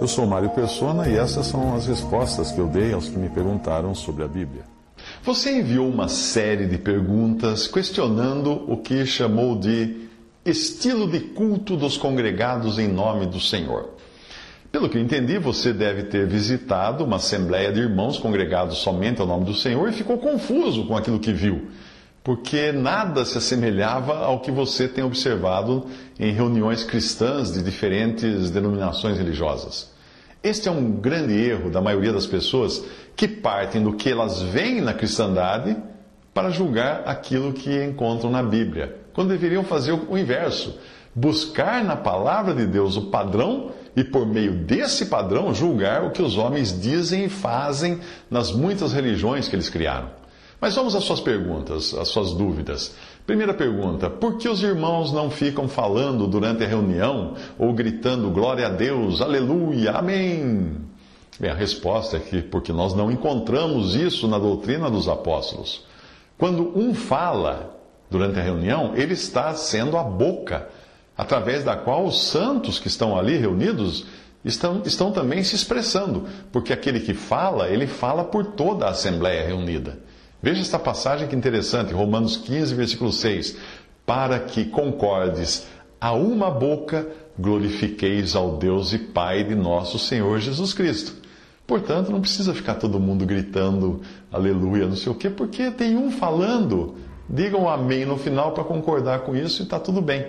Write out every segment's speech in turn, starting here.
Eu sou Mário Persona e essas são as respostas que eu dei aos que me perguntaram sobre a Bíblia. Você enviou uma série de perguntas questionando o que chamou de estilo de culto dos congregados em nome do Senhor. Pelo que entendi, você deve ter visitado uma assembleia de irmãos congregados somente ao nome do Senhor e ficou confuso com aquilo que viu, porque nada se assemelhava ao que você tem observado em reuniões cristãs de diferentes denominações religiosas. Este é um grande erro da maioria das pessoas que partem do que elas veem na cristandade para julgar aquilo que encontram na Bíblia, quando deveriam fazer o inverso buscar na palavra de Deus o padrão e, por meio desse padrão, julgar o que os homens dizem e fazem nas muitas religiões que eles criaram. Mas vamos às suas perguntas, às suas dúvidas. Primeira pergunta: por que os irmãos não ficam falando durante a reunião ou gritando glória a Deus, aleluia, amém? Bem, a resposta é que porque nós não encontramos isso na doutrina dos apóstolos. Quando um fala durante a reunião, ele está sendo a boca através da qual os santos que estão ali reunidos estão, estão também se expressando, porque aquele que fala, ele fala por toda a assembleia reunida. Veja esta passagem que interessante, Romanos 15, versículo 6. Para que concordes a uma boca, glorifiqueis ao Deus e Pai de nosso Senhor Jesus Cristo. Portanto, não precisa ficar todo mundo gritando aleluia, não sei o quê, porque tem um falando. Digam amém no final para concordar com isso e está tudo bem.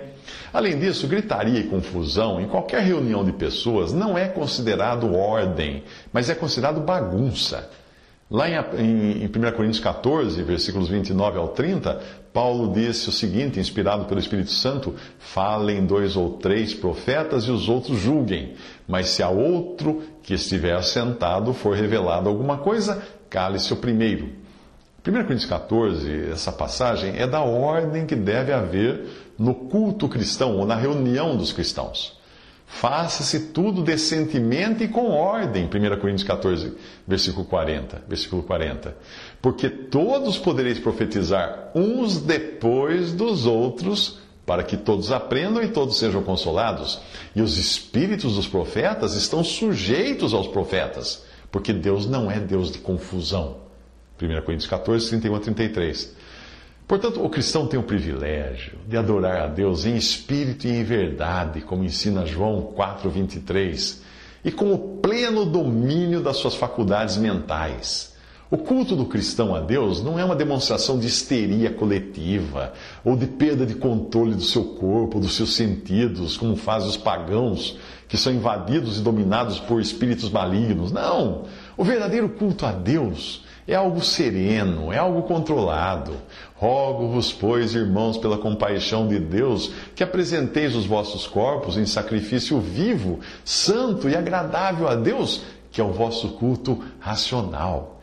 Além disso, gritaria e confusão em qualquer reunião de pessoas não é considerado ordem, mas é considerado bagunça. Lá em, 1 Coríntios 14, versículos 29 ao 30, Paulo disse o seguinte, inspirado pelo Espírito Santo: Falem dois ou três profetas e os outros julguem, mas se a outro que estiver assentado for revelado alguma coisa, cale-se o primeiro. 1 Coríntios 14, essa passagem, é da ordem que deve haver no culto cristão ou na reunião dos cristãos. Faça-se tudo decentemente e com ordem. 1 Coríntios 14, versículo 40, versículo 40. Porque todos podereis profetizar uns depois dos outros, para que todos aprendam e todos sejam consolados. E os espíritos dos profetas estão sujeitos aos profetas, porque Deus não é Deus de confusão. 1 Coríntios 14, 31 a 33. Portanto, o cristão tem o privilégio de adorar a Deus em espírito e em verdade, como ensina João 4,23, e com o pleno domínio das suas faculdades mentais. O culto do cristão a Deus não é uma demonstração de histeria coletiva ou de perda de controle do seu corpo, dos seus sentidos, como fazem os pagãos que são invadidos e dominados por espíritos malignos. Não! O verdadeiro culto a Deus é algo sereno, é algo controlado. Rogo-vos, pois, irmãos, pela compaixão de Deus, que apresenteis os vossos corpos em sacrifício vivo, santo e agradável a Deus, que é o vosso culto racional.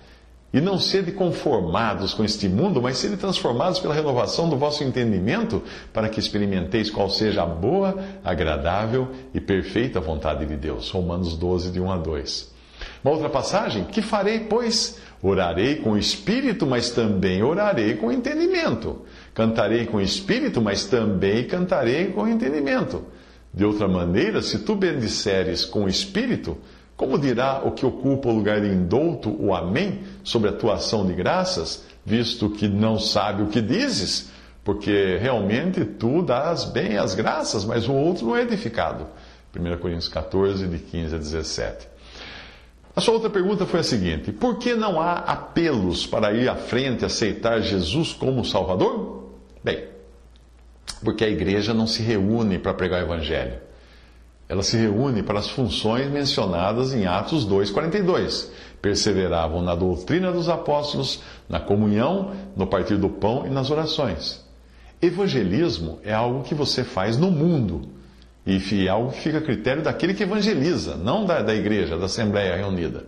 E não sede conformados com este mundo, mas sede transformados pela renovação do vosso entendimento, para que experimenteis qual seja a boa, agradável e perfeita vontade de Deus. Romanos 12, de 1 a 2. Uma outra passagem: Que farei, pois? Orarei com espírito, mas também orarei com entendimento. Cantarei com espírito, mas também cantarei com entendimento. De outra maneira, se tu bendisseres com espírito, como dirá o que ocupa o lugar de indouto o Amém sobre a tua ação de graças, visto que não sabe o que dizes? Porque realmente tu dás bem as graças, mas o outro não é edificado. 1 Coríntios 14, de 15 a 17. A sua outra pergunta foi a seguinte: por que não há apelos para ir à frente e aceitar Jesus como Salvador? Bem, porque a igreja não se reúne para pregar o Evangelho. Ela se reúne para as funções mencionadas em Atos 2,42. Perseveravam na doutrina dos apóstolos, na comunhão, no partir do pão e nas orações. Evangelismo é algo que você faz no mundo. E é algo que fica a critério daquele que evangeliza, não da, da igreja, da Assembleia Reunida.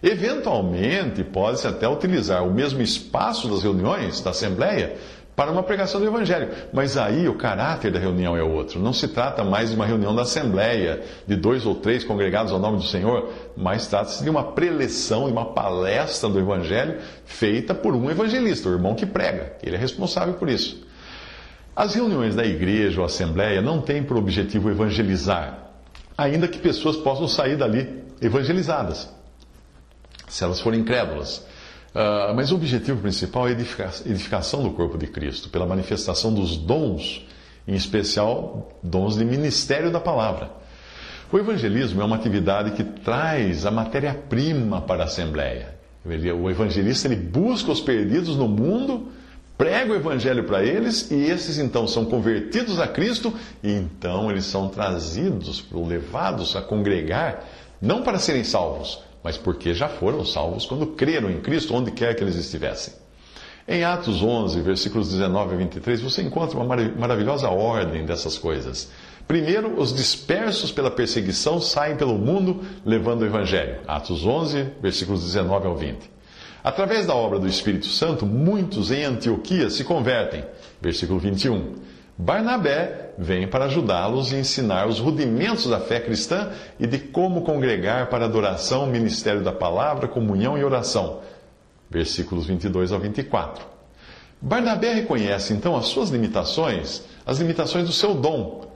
Eventualmente, pode-se até utilizar o mesmo espaço das reuniões da Assembleia para uma pregação do Evangelho. Mas aí o caráter da reunião é outro. Não se trata mais de uma reunião da Assembleia, de dois ou três congregados ao nome do Senhor, mas trata-se de uma preleção, de uma palestra do Evangelho feita por um evangelista, o irmão que prega. Ele é responsável por isso. As reuniões da igreja ou assembleia não têm por objetivo evangelizar, ainda que pessoas possam sair dali evangelizadas, se elas forem incrédulas. Uh, mas o objetivo principal é a edificação do corpo de Cristo, pela manifestação dos dons, em especial dons de ministério da palavra. O evangelismo é uma atividade que traz a matéria-prima para a Assembleia. O evangelista ele busca os perdidos no mundo prega o evangelho para eles e esses então são convertidos a Cristo e então eles são trazidos, levados a congregar, não para serem salvos, mas porque já foram salvos quando creram em Cristo onde quer que eles estivessem. Em Atos 11, versículos 19 a 23, você encontra uma maravilhosa ordem dessas coisas. Primeiro, os dispersos pela perseguição saem pelo mundo levando o evangelho. Atos 11, versículos 19 ao 20. Através da obra do Espírito Santo, muitos em Antioquia se convertem. Versículo 21. Barnabé vem para ajudá-los e ensinar os rudimentos da fé cristã e de como congregar para adoração, ministério da palavra, comunhão e oração. Versículos 22 ao 24. Barnabé reconhece então as suas limitações, as limitações do seu dom,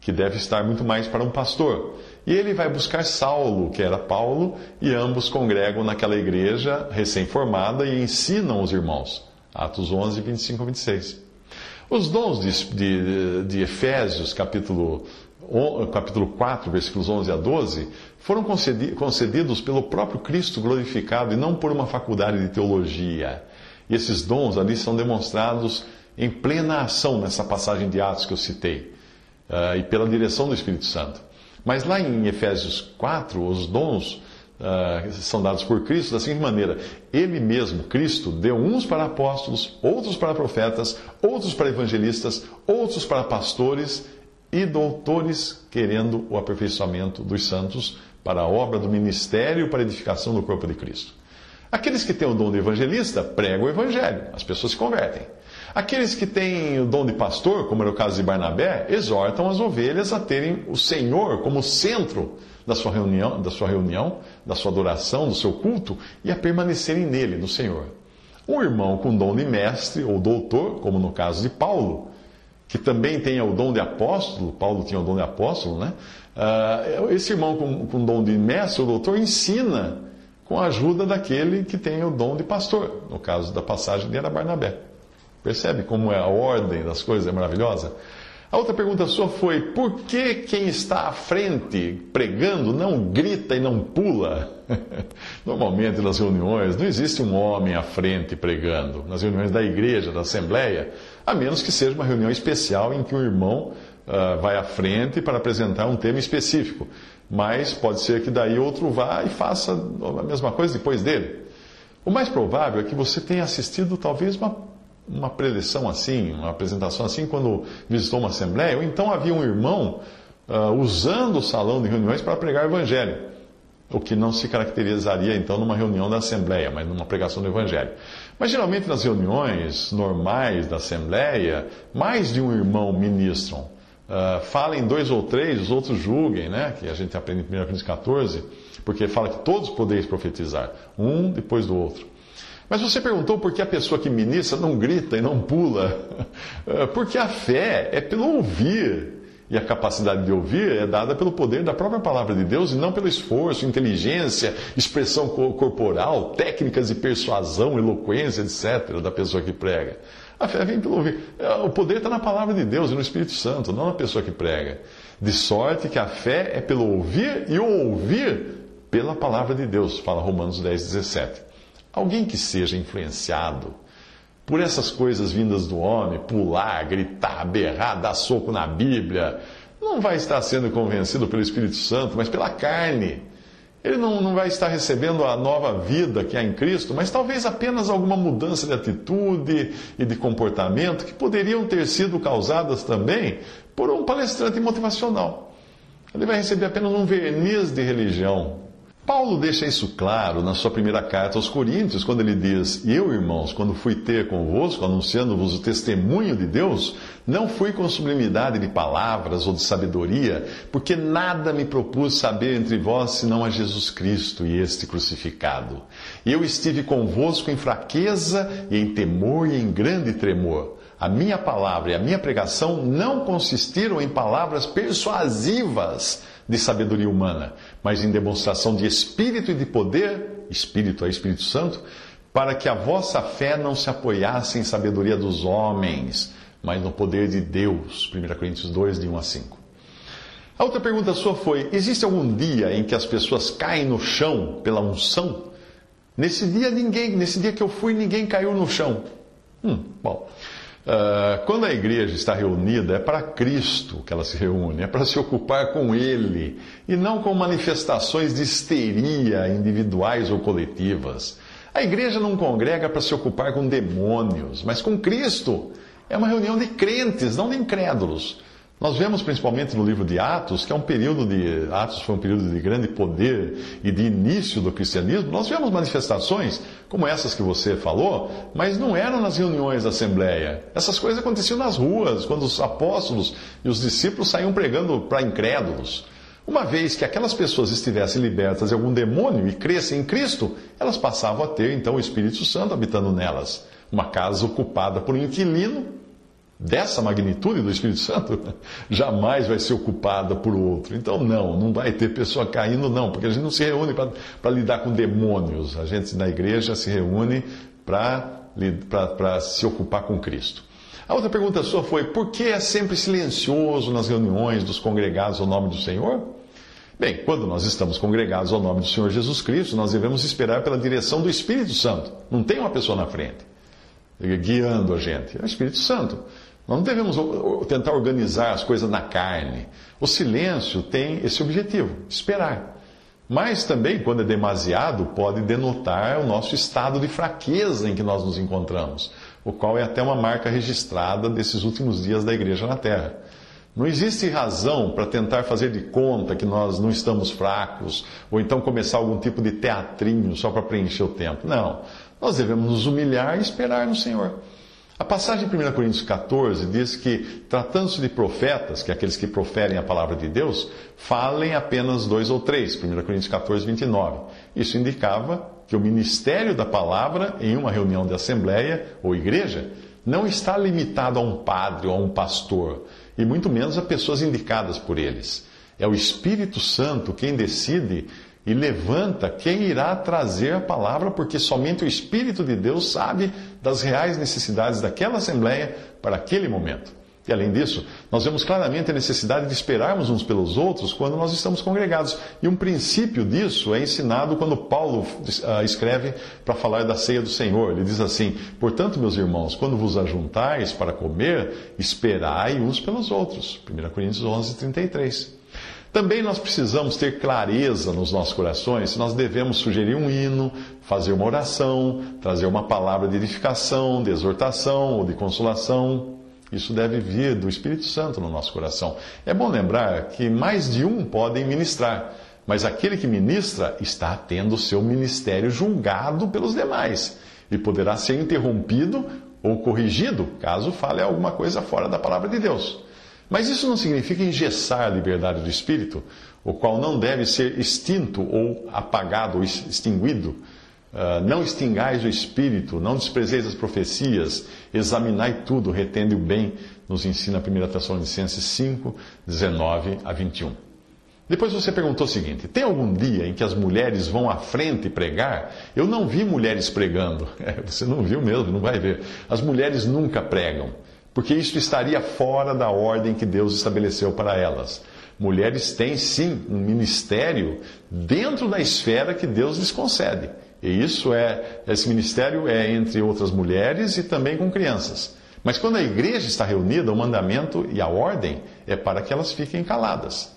que deve estar muito mais para um pastor. E ele vai buscar Saulo, que era Paulo, e ambos congregam naquela igreja recém-formada e ensinam os irmãos. Atos 11, 25 a 26. Os dons de, de, de Efésios, capítulo, capítulo 4, versículos 11 a 12, foram concedidos pelo próprio Cristo glorificado e não por uma faculdade de teologia. E esses dons ali são demonstrados em plena ação nessa passagem de Atos que eu citei, uh, e pela direção do Espírito Santo. Mas lá em Efésios 4, os dons uh, são dados por Cristo da seguinte maneira: Ele mesmo, Cristo, deu uns para apóstolos, outros para profetas, outros para evangelistas, outros para pastores e doutores, querendo o aperfeiçoamento dos santos para a obra do ministério para a edificação do corpo de Cristo. Aqueles que têm o dom de evangelista pregam o evangelho, as pessoas se convertem. Aqueles que têm o dom de pastor, como era o caso de Barnabé, exortam as ovelhas a terem o Senhor como centro da sua reunião, da sua reunião, da sua adoração, do seu culto e a permanecerem nele, no Senhor. Um irmão com dom de mestre ou doutor, como no caso de Paulo, que também tem o dom de apóstolo, Paulo tinha o dom de apóstolo, né? Uh, esse irmão com, com dom de mestre ou doutor ensina com a ajuda daquele que tem o dom de pastor. No caso da passagem de era Barnabé. Percebe como é a ordem das coisas é maravilhosa? A outra pergunta sua foi: por que quem está à frente pregando não grita e não pula? Normalmente nas reuniões não existe um homem à frente pregando, nas reuniões da igreja, da assembleia, a menos que seja uma reunião especial em que o irmão uh, vai à frente para apresentar um tema específico. Mas pode ser que daí outro vá e faça a mesma coisa depois dele. O mais provável é que você tenha assistido talvez uma uma preleção assim, uma apresentação assim, quando visitou uma assembleia, ou então havia um irmão uh, usando o salão de reuniões para pregar o evangelho, o que não se caracterizaria então numa reunião da assembleia, mas numa pregação do evangelho. Mas geralmente nas reuniões normais da assembleia, mais de um irmão ministram. Uh, falem dois ou três, os outros julguem, né? Que a gente aprende em 1 Coríntios 14, porque fala que todos podeis profetizar, um depois do outro. Mas você perguntou por que a pessoa que ministra não grita e não pula. É, porque a fé é pelo ouvir. E a capacidade de ouvir é dada pelo poder da própria palavra de Deus e não pelo esforço, inteligência, expressão corporal, técnicas de persuasão, eloquência, etc., da pessoa que prega. A fé vem pelo ouvir. É, o poder está na palavra de Deus e no Espírito Santo, não na pessoa que prega. De sorte que a fé é pelo ouvir e o ouvir pela palavra de Deus, fala Romanos 10, 17. Alguém que seja influenciado por essas coisas vindas do homem, pular, gritar, berrar, dar soco na Bíblia, não vai estar sendo convencido pelo Espírito Santo, mas pela carne. Ele não, não vai estar recebendo a nova vida que há em Cristo, mas talvez apenas alguma mudança de atitude e de comportamento que poderiam ter sido causadas também por um palestrante motivacional. Ele vai receber apenas um verniz de religião, Paulo deixa isso claro na sua primeira carta aos Coríntios, quando ele diz: eu, irmãos, quando fui ter convosco, anunciando-vos o testemunho de Deus, não fui com sublimidade de palavras ou de sabedoria, porque nada me propus saber entre vós senão a Jesus Cristo e este crucificado. Eu estive convosco em fraqueza e em temor e em grande tremor. A minha palavra e a minha pregação não consistiram em palavras persuasivas de sabedoria humana, mas em demonstração de espírito e de poder, espírito é Espírito Santo, para que a vossa fé não se apoiasse em sabedoria dos homens, mas no poder de Deus. 1 Coríntios 2, de 1 a 5. A outra pergunta sua foi: existe algum dia em que as pessoas caem no chão pela unção? Nesse dia ninguém, nesse dia que eu fui, ninguém caiu no chão. Hum, bom. Uh, quando a igreja está reunida, é para Cristo que ela se reúne, é para se ocupar com Ele, e não com manifestações de histeria individuais ou coletivas. A igreja não congrega para se ocupar com demônios, mas com Cristo. É uma reunião de crentes, não de incrédulos. Nós vemos principalmente no livro de Atos, que é um período de. Atos foi um período de grande poder e de início do cristianismo. Nós vemos manifestações como essas que você falou, mas não eram nas reuniões da Assembleia. Essas coisas aconteciam nas ruas, quando os apóstolos e os discípulos saíam pregando para incrédulos. Uma vez que aquelas pessoas estivessem libertas de algum demônio e crescem em Cristo, elas passavam a ter então o Espírito Santo habitando nelas. Uma casa ocupada por um inquilino dessa magnitude do Espírito Santo jamais vai ser ocupada por outro. Então, não, não vai ter pessoa caindo, não, porque a gente não se reúne para lidar com demônios. A gente na igreja se reúne para se ocupar com Cristo. A outra pergunta sua foi: por que é sempre silencioso nas reuniões dos congregados ao nome do Senhor? Bem, quando nós estamos congregados ao nome do Senhor Jesus Cristo, nós devemos esperar pela direção do Espírito Santo. Não tem uma pessoa na frente guiando a gente. É o Espírito Santo. Nós não devemos tentar organizar as coisas na carne. O silêncio tem esse objetivo, esperar. Mas também, quando é demasiado, pode denotar o nosso estado de fraqueza em que nós nos encontramos, o qual é até uma marca registrada desses últimos dias da igreja na Terra. Não existe razão para tentar fazer de conta que nós não estamos fracos, ou então começar algum tipo de teatrinho só para preencher o tempo. Não. Nós devemos nos humilhar e esperar no Senhor. A passagem de 1 Coríntios 14 diz que, tratando-se de profetas, que é aqueles que proferem a palavra de Deus, falem apenas dois ou três. 1 Coríntios 14, 29. Isso indicava que o ministério da palavra em uma reunião de assembleia ou igreja não está limitado a um padre ou a um pastor, e muito menos a pessoas indicadas por eles. É o Espírito Santo quem decide e levanta quem irá trazer a palavra, porque somente o Espírito de Deus sabe das reais necessidades daquela assembleia para aquele momento. E além disso, nós vemos claramente a necessidade de esperarmos uns pelos outros quando nós estamos congregados. E um princípio disso é ensinado quando Paulo uh, escreve para falar da ceia do Senhor. Ele diz assim: Portanto, meus irmãos, quando vos ajuntais para comer, esperai uns pelos outros. 1 Coríntios 11, 33. Também nós precisamos ter clareza nos nossos corações se nós devemos sugerir um hino, fazer uma oração, trazer uma palavra de edificação, de exortação ou de consolação. Isso deve vir do Espírito Santo no nosso coração. É bom lembrar que mais de um podem ministrar, mas aquele que ministra está tendo o seu ministério julgado pelos demais e poderá ser interrompido ou corrigido caso fale alguma coisa fora da palavra de Deus. Mas isso não significa engessar a liberdade do espírito, o qual não deve ser extinto ou apagado ou extinguido. Uh, não extingais o espírito, não desprezeis as profecias, examinai tudo, retende o bem, nos ensina a 1 Tessalonicenses 5, 19 a 21. Depois você perguntou o seguinte: tem algum dia em que as mulheres vão à frente pregar? Eu não vi mulheres pregando. É, você não viu mesmo, não vai ver. As mulheres nunca pregam porque isso estaria fora da ordem que Deus estabeleceu para elas. Mulheres têm sim um ministério dentro da esfera que Deus lhes concede. E isso é, esse ministério é entre outras mulheres e também com crianças. Mas quando a igreja está reunida, o mandamento e a ordem é para que elas fiquem caladas.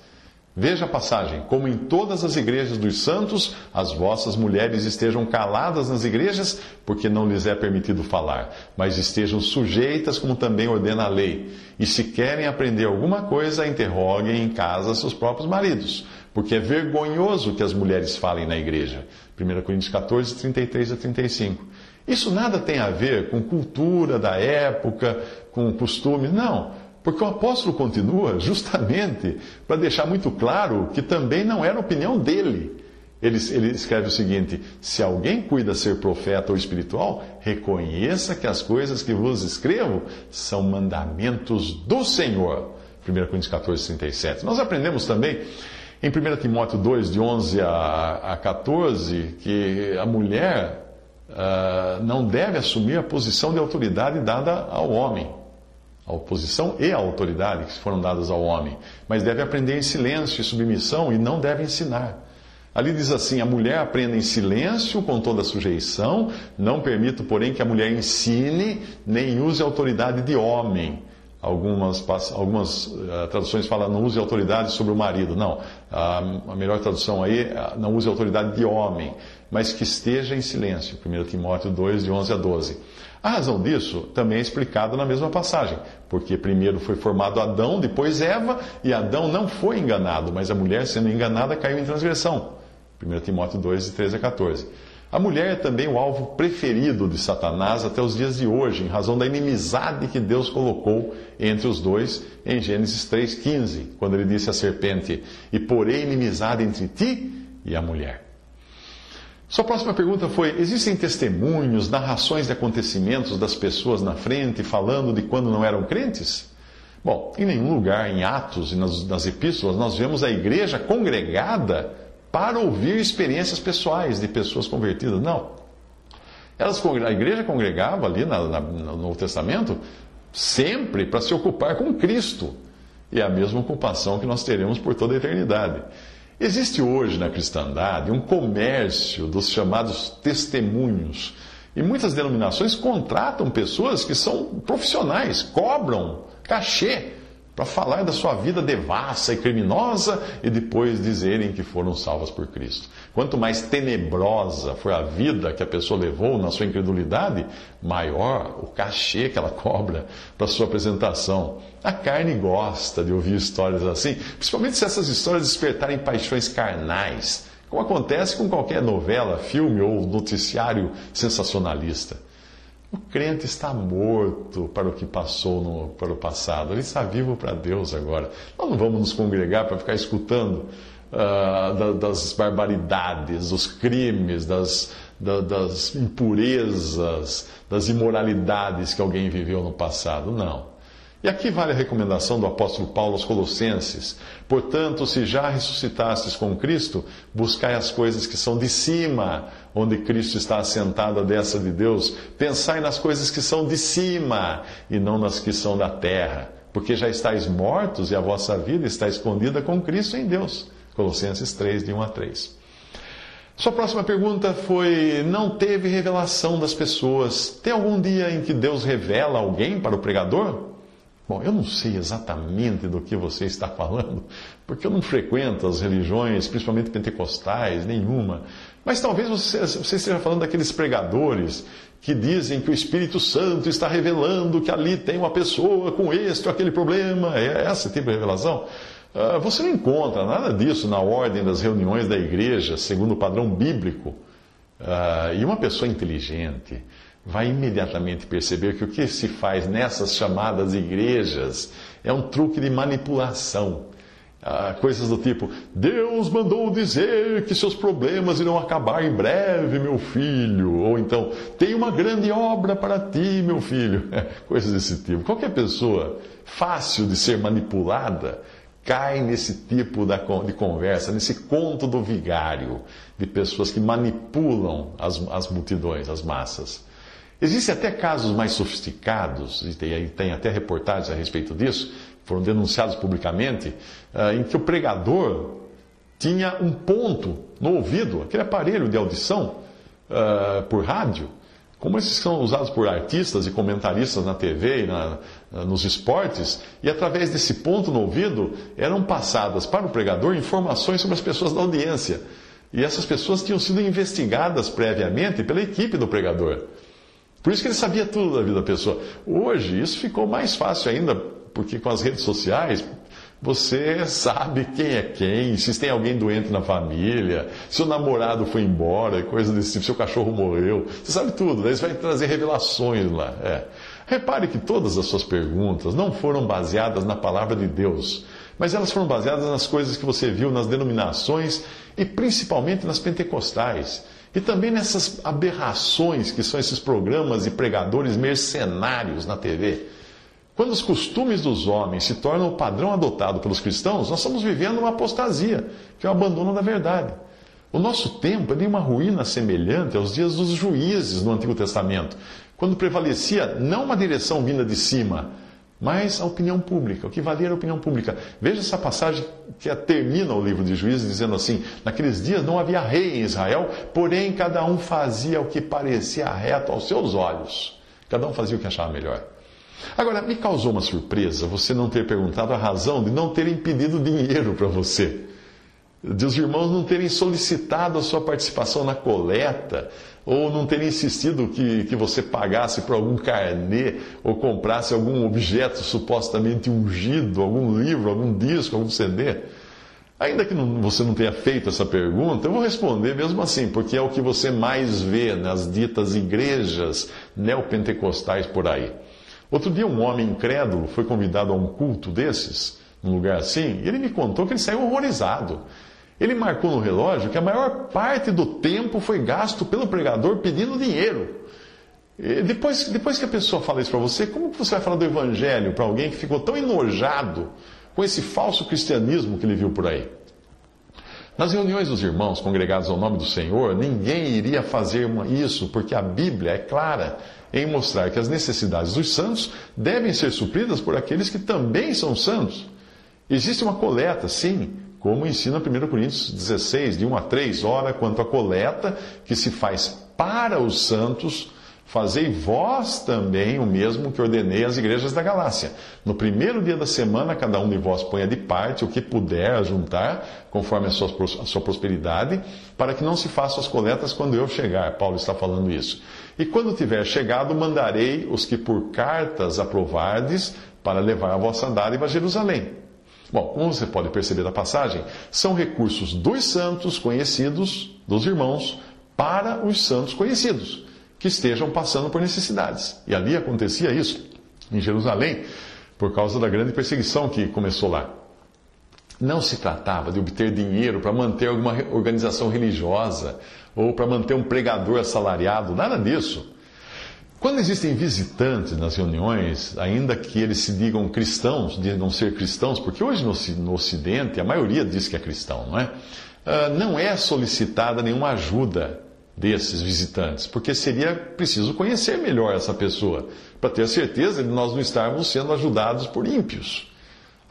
Veja a passagem: como em todas as igrejas dos santos, as vossas mulheres estejam caladas nas igrejas, porque não lhes é permitido falar, mas estejam sujeitas, como também ordena a lei. E se querem aprender alguma coisa, interroguem em casa seus próprios maridos, porque é vergonhoso que as mulheres falem na igreja. 1 Coríntios 14, 33 a 35. Isso nada tem a ver com cultura da época, com costumes, não. Porque o apóstolo continua justamente para deixar muito claro que também não era opinião dele. Ele, ele, escreve o seguinte: Se alguém cuida ser profeta ou espiritual, reconheça que as coisas que vos escrevo são mandamentos do Senhor. 1 Coríntios 14, 37. Nós aprendemos também em 1 Timóteo 2, de 11 a, a 14, que a mulher uh, não deve assumir a posição de autoridade dada ao homem a oposição e a autoridade que foram dadas ao homem, mas deve aprender em silêncio e submissão e não deve ensinar. Ali diz assim: a mulher aprenda em silêncio, com toda sujeição, não permito, porém, que a mulher ensine, nem use autoridade de homem. Algumas, algumas uh, traduções falam não use autoridade sobre o marido. Não, a, a melhor tradução aí é não use autoridade de homem, mas que esteja em silêncio. 1 Timóteo 2, de 11 a 12. A razão disso também é explicada na mesma passagem, porque primeiro foi formado Adão, depois Eva, e Adão não foi enganado, mas a mulher, sendo enganada, caiu em transgressão. 1 Timóteo 2, de 13 a 14. A mulher é também o alvo preferido de Satanás até os dias de hoje, em razão da inimizade que Deus colocou entre os dois em Gênesis 3,15, quando ele disse à serpente: E porém inimizade entre ti e a mulher sua próxima pergunta foi: existem testemunhos, narrações de acontecimentos das pessoas na frente falando de quando não eram crentes? Bom, em nenhum lugar, em Atos e nas, nas epístolas, nós vemos a igreja congregada para ouvir experiências pessoais de pessoas convertidas. Não. Elas, a igreja congregava ali na, na, no Novo Testamento sempre para se ocupar com Cristo. E é a mesma ocupação que nós teremos por toda a eternidade. Existe hoje na cristandade um comércio dos chamados testemunhos. E muitas denominações contratam pessoas que são profissionais, cobram cachê para falar da sua vida devassa e criminosa e depois dizerem que foram salvas por Cristo. Quanto mais tenebrosa foi a vida que a pessoa levou na sua incredulidade, maior o cachê que ela cobra para sua apresentação. A carne gosta de ouvir histórias assim, principalmente se essas histórias despertarem paixões carnais, como acontece com qualquer novela, filme ou noticiário sensacionalista. O crente está morto para o que passou no, para o passado, ele está vivo para Deus agora. Nós não vamos nos congregar para ficar escutando uh, das barbaridades, dos crimes, das, das impurezas, das imoralidades que alguém viveu no passado. Não. E aqui vale a recomendação do apóstolo Paulo aos Colossenses. Portanto, se já ressuscitastes com Cristo, buscai as coisas que são de cima, onde Cristo está assentado à destra de Deus. Pensai nas coisas que são de cima e não nas que são da terra, porque já estáis mortos e a vossa vida está escondida com Cristo em Deus. Colossenses 3, de 1 a 3. Sua próxima pergunta foi: não teve revelação das pessoas. Tem algum dia em que Deus revela alguém para o pregador? Bom, eu não sei exatamente do que você está falando, porque eu não frequento as religiões, principalmente pentecostais, nenhuma. Mas talvez você, você esteja falando daqueles pregadores que dizem que o Espírito Santo está revelando que ali tem uma pessoa com este ou aquele problema. É esse tipo de revelação? Uh, você não encontra nada disso na ordem das reuniões da igreja, segundo o padrão bíblico. Uh, e uma pessoa inteligente vai imediatamente perceber que o que se faz nessas chamadas igrejas é um truque de manipulação. Ah, coisas do tipo: Deus mandou dizer que seus problemas irão acabar em breve, meu filho. Ou então, tem uma grande obra para ti, meu filho. coisas desse tipo. Qualquer pessoa fácil de ser manipulada cai nesse tipo de conversa, nesse conto do vigário, de pessoas que manipulam as, as multidões, as massas. Existem até casos mais sofisticados, e tem, tem até reportagens a respeito disso, foram denunciados publicamente, uh, em que o pregador tinha um ponto no ouvido, aquele aparelho de audição uh, por rádio, como esses são usados por artistas e comentaristas na TV e na, nos esportes, e através desse ponto no ouvido eram passadas para o pregador informações sobre as pessoas da audiência. E essas pessoas tinham sido investigadas previamente pela equipe do pregador. Por isso que ele sabia tudo da vida da pessoa. Hoje, isso ficou mais fácil ainda, porque com as redes sociais, você sabe quem é quem, se tem alguém doente na família, se o namorado foi embora, coisa desse tipo, se o cachorro morreu. Você sabe tudo, daí você vai trazer revelações lá. É. Repare que todas as suas perguntas não foram baseadas na palavra de Deus, mas elas foram baseadas nas coisas que você viu nas denominações e principalmente nas pentecostais. E também nessas aberrações que são esses programas e pregadores mercenários na TV. Quando os costumes dos homens se tornam o padrão adotado pelos cristãos, nós estamos vivendo uma apostasia, que é o abandono da verdade. O nosso tempo é de uma ruína semelhante aos dias dos juízes no Antigo Testamento, quando prevalecia não uma direção vinda de cima, mas a opinião pública, o que valia era a opinião pública. Veja essa passagem que termina o livro de Juízes dizendo assim: Naqueles dias não havia rei em Israel, porém cada um fazia o que parecia reto aos seus olhos. Cada um fazia o que achava melhor. Agora, me causou uma surpresa você não ter perguntado a razão de não terem pedido dinheiro para você. De os irmãos não terem solicitado a sua participação na coleta, ou não terem insistido que, que você pagasse por algum carnê, ou comprasse algum objeto supostamente ungido, algum livro, algum disco, algum CD. Ainda que não, você não tenha feito essa pergunta, eu vou responder mesmo assim, porque é o que você mais vê nas ditas igrejas neopentecostais por aí. Outro dia, um homem incrédulo foi convidado a um culto desses, num lugar assim, e ele me contou que ele saiu horrorizado. Ele marcou no relógio que a maior parte do tempo foi gasto pelo pregador pedindo dinheiro. E depois, depois que a pessoa fala isso para você, como você vai falar do evangelho para alguém que ficou tão enojado com esse falso cristianismo que ele viu por aí? Nas reuniões dos irmãos congregados ao nome do Senhor, ninguém iria fazer isso, porque a Bíblia é clara em mostrar que as necessidades dos santos devem ser supridas por aqueles que também são santos. Existe uma coleta, sim, como ensina 1 Coríntios 16, de 1 a 3. Ora, quanto à coleta que se faz para os santos, fazei vós também o mesmo que ordenei às igrejas da Galácia. No primeiro dia da semana, cada um de vós ponha de parte o que puder juntar, conforme a sua, a sua prosperidade, para que não se façam as coletas quando eu chegar. Paulo está falando isso. E quando tiver chegado, mandarei os que por cartas aprovardes para levar a vossa dádiva a Jerusalém. Bom, como você pode perceber da passagem, são recursos dos santos conhecidos, dos irmãos, para os santos conhecidos, que estejam passando por necessidades. E ali acontecia isso, em Jerusalém, por causa da grande perseguição que começou lá. Não se tratava de obter dinheiro para manter alguma organização religiosa ou para manter um pregador assalariado, nada disso. Quando existem visitantes nas reuniões, ainda que eles se digam cristãos, digam ser cristãos, porque hoje no Ocidente a maioria diz que é cristão, não é? Ah, não é solicitada nenhuma ajuda desses visitantes, porque seria preciso conhecer melhor essa pessoa, para ter a certeza de nós não estarmos sendo ajudados por ímpios.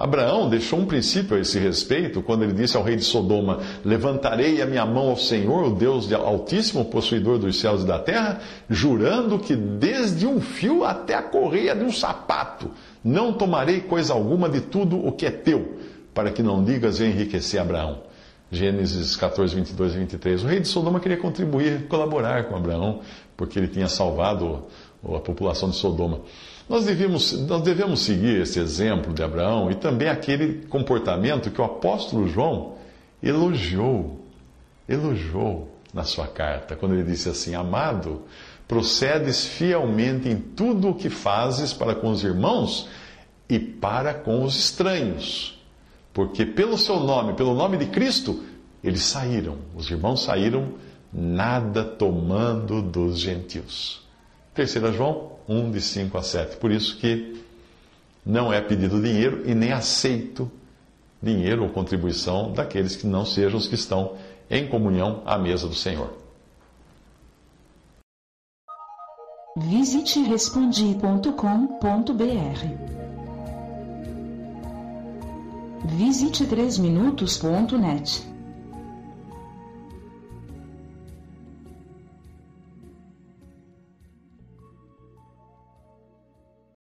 Abraão deixou um princípio a esse respeito quando ele disse ao rei de Sodoma: Levantarei a minha mão ao Senhor, o Deus Altíssimo, possuidor dos céus e da terra, jurando que desde um fio até a correia de um sapato não tomarei coisa alguma de tudo o que é teu, para que não digas e enriquecer Abraão. Gênesis 14, 22 e 23. O rei de Sodoma queria contribuir, colaborar com Abraão, porque ele tinha salvado a população de Sodoma. Nós devemos, nós devemos seguir esse exemplo de Abraão e também aquele comportamento que o apóstolo João elogiou, elogiou na sua carta, quando ele disse assim: Amado, procedes fielmente em tudo o que fazes para com os irmãos e para com os estranhos, porque pelo seu nome, pelo nome de Cristo, eles saíram, os irmãos saíram, nada tomando dos gentios. Terceira João 1, de 5 a 7. Por isso que não é pedido dinheiro e nem aceito dinheiro ou contribuição daqueles que não sejam os que estão em comunhão à mesa do Senhor. Visite respondi.com.br. Visite 3minutos.net.